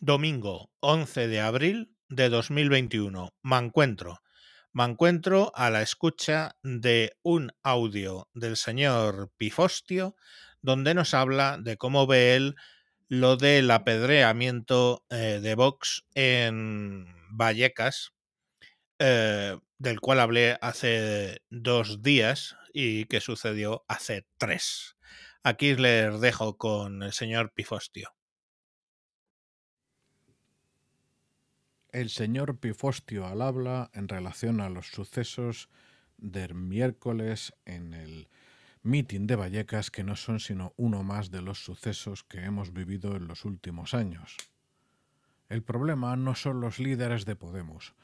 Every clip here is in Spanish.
Domingo 11 de abril de 2021. Me encuentro. Me encuentro a la escucha de un audio del señor Pifostio donde nos habla de cómo ve él lo del apedreamiento eh, de Vox en Vallecas, eh, del cual hablé hace dos días y que sucedió hace tres. Aquí les dejo con el señor Pifostio. El señor Pifostio al habla en relación a los sucesos del miércoles en el mitin de Vallecas, que no son sino uno más de los sucesos que hemos vivido en los últimos años. El problema no son los líderes de Podemos.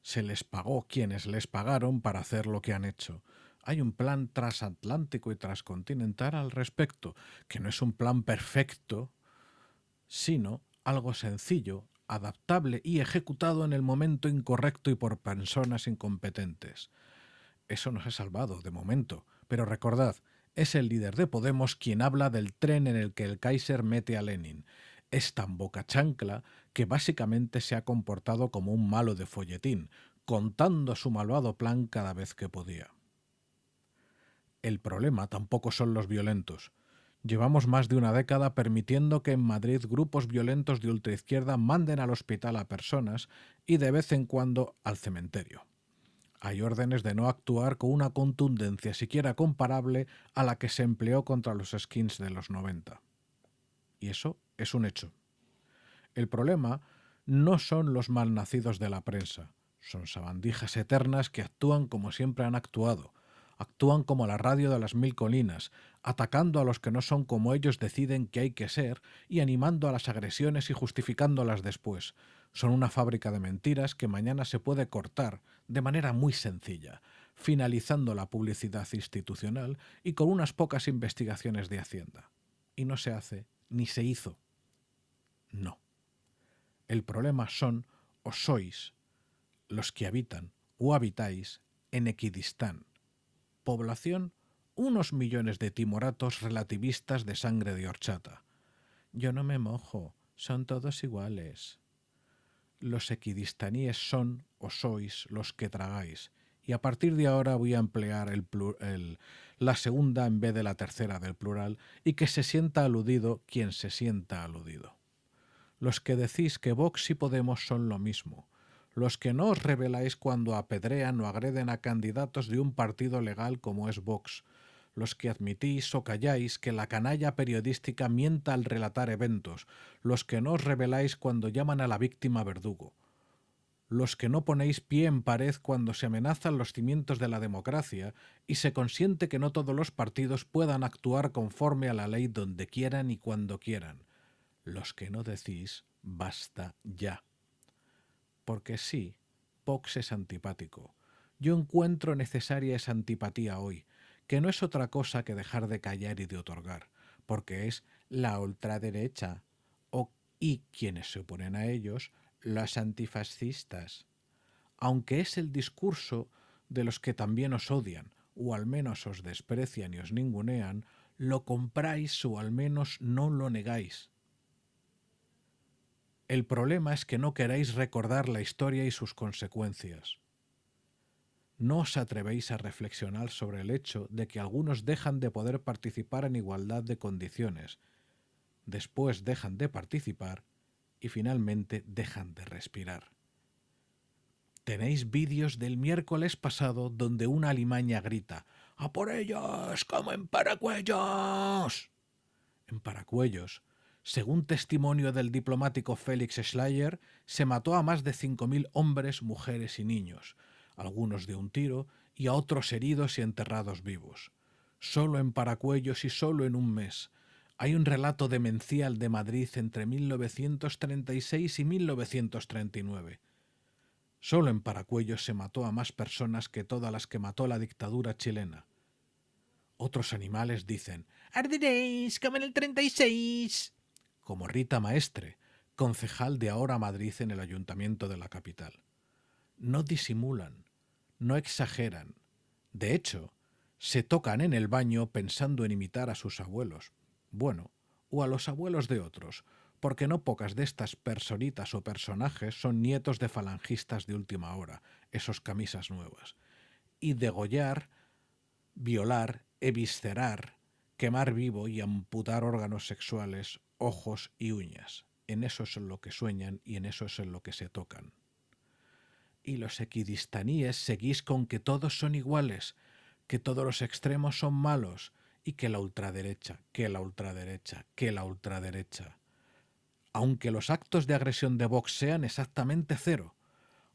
Se les pagó quienes les pagaron para hacer lo que han hecho. Hay un plan transatlántico y transcontinental al respecto, que no es un plan perfecto, sino algo sencillo, adaptable y ejecutado en el momento incorrecto y por personas incompetentes. Eso nos ha salvado, de momento, pero recordad, es el líder de Podemos quien habla del tren en el que el Kaiser mete a Lenin. Es tan boca chancla que básicamente se ha comportado como un malo de folletín, contando su malvado plan cada vez que podía. El problema tampoco son los violentos. Llevamos más de una década permitiendo que en Madrid grupos violentos de ultraizquierda manden al hospital a personas y de vez en cuando al cementerio. Hay órdenes de no actuar con una contundencia siquiera comparable a la que se empleó contra los skins de los 90. Y eso es un hecho. El problema no son los malnacidos de la prensa, son sabandijas eternas que actúan como siempre han actuado, actúan como la radio de las mil colinas, atacando a los que no son como ellos deciden que hay que ser y animando a las agresiones y justificándolas después. Son una fábrica de mentiras que mañana se puede cortar de manera muy sencilla, finalizando la publicidad institucional y con unas pocas investigaciones de Hacienda. Y no se hace ni se hizo. No. El problema son o sois los que habitan o habitáis en Equidistán población unos millones de timoratos relativistas de sangre de horchata. Yo no me mojo, son todos iguales. Los equidistaníes son o sois los que tragáis, y a partir de ahora voy a emplear el, la segunda en vez de la tercera del plural, y que se sienta aludido quien se sienta aludido. Los que decís que Vox y Podemos son lo mismo, los que no os rebeláis cuando apedrean o agreden a candidatos de un partido legal como es Vox, los que admitís o calláis que la canalla periodística mienta al relatar eventos, los que no os rebeláis cuando llaman a la víctima verdugo, los que no ponéis pie en pared cuando se amenazan los cimientos de la democracia y se consiente que no todos los partidos puedan actuar conforme a la ley donde quieran y cuando quieran, los que no decís basta ya porque sí, Vox es antipático. Yo encuentro necesaria esa antipatía hoy, que no es otra cosa que dejar de callar y de otorgar, porque es la ultraderecha o, y quienes se oponen a ellos, las antifascistas. Aunque es el discurso de los que también os odian, o al menos os desprecian y os ningunean, lo compráis o al menos no lo negáis. El problema es que no queréis recordar la historia y sus consecuencias. No os atrevéis a reflexionar sobre el hecho de que algunos dejan de poder participar en igualdad de condiciones, después dejan de participar y finalmente dejan de respirar. Tenéis vídeos del miércoles pasado donde una alimaña grita ¡A por ellos! ¡Como en Paracuellos! En Paracuellos, según testimonio del diplomático Félix Schleyer, se mató a más de 5.000 hombres, mujeres y niños, algunos de un tiro y a otros heridos y enterrados vivos. Solo en Paracuellos y solo en un mes. Hay un relato demencial de Madrid entre 1936 y 1939. Solo en Paracuellos se mató a más personas que todas las que mató la dictadura chilena. Otros animales dicen, arderéis como en el 36 como Rita Maestre, concejal de Ahora Madrid en el ayuntamiento de la capital. No disimulan, no exageran. De hecho, se tocan en el baño pensando en imitar a sus abuelos. Bueno, o a los abuelos de otros, porque no pocas de estas personitas o personajes son nietos de falangistas de última hora, esos camisas nuevas. Y degollar, violar, eviscerar, quemar vivo y amputar órganos sexuales, ojos y uñas. En eso es en lo que sueñan y en eso es en lo que se tocan. Y los equidistaníes seguís con que todos son iguales, que todos los extremos son malos y que la ultraderecha, que la ultraderecha, que la ultraderecha. Aunque los actos de agresión de Vox sean exactamente cero,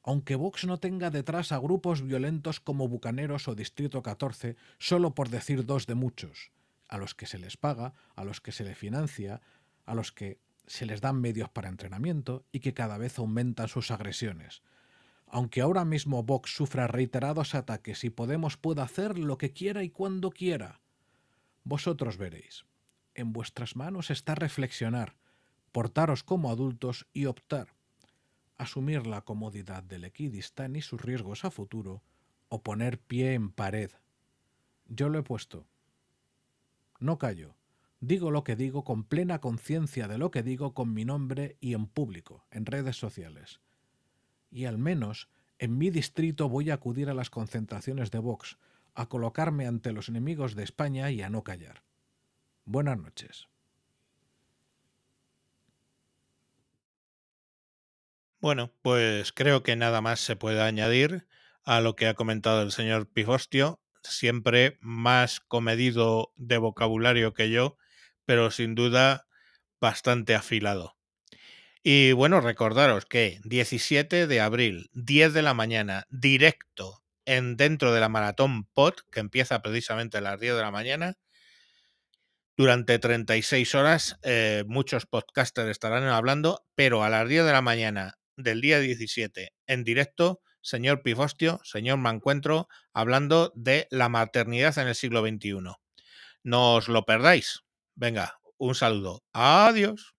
aunque Vox no tenga detrás a grupos violentos como Bucaneros o Distrito 14, solo por decir dos de muchos, a los que se les paga, a los que se les financia, a los que se les dan medios para entrenamiento y que cada vez aumentan sus agresiones. Aunque ahora mismo Vox sufra reiterados ataques y Podemos pueda hacer lo que quiera y cuando quiera, vosotros veréis. En vuestras manos está reflexionar, portaros como adultos y optar. Asumir la comodidad del equidistán y sus riesgos a futuro o poner pie en pared. Yo lo he puesto. No callo. Digo lo que digo con plena conciencia de lo que digo con mi nombre y en público, en redes sociales. Y al menos en mi distrito voy a acudir a las concentraciones de Vox, a colocarme ante los enemigos de España y a no callar. Buenas noches. Bueno, pues creo que nada más se puede añadir a lo que ha comentado el señor Pifostio, siempre más comedido de vocabulario que yo, pero sin duda bastante afilado. Y bueno, recordaros que 17 de abril, 10 de la mañana, directo en, dentro de la maratón POT, que empieza precisamente a las 10 de la mañana. Durante 36 horas, eh, muchos podcasters estarán hablando, pero a las 10 de la mañana del día 17, en directo, señor Pifostio, señor Mancuentro, hablando de la maternidad en el siglo XXI. No os lo perdáis. Venga, un saludo. Adiós.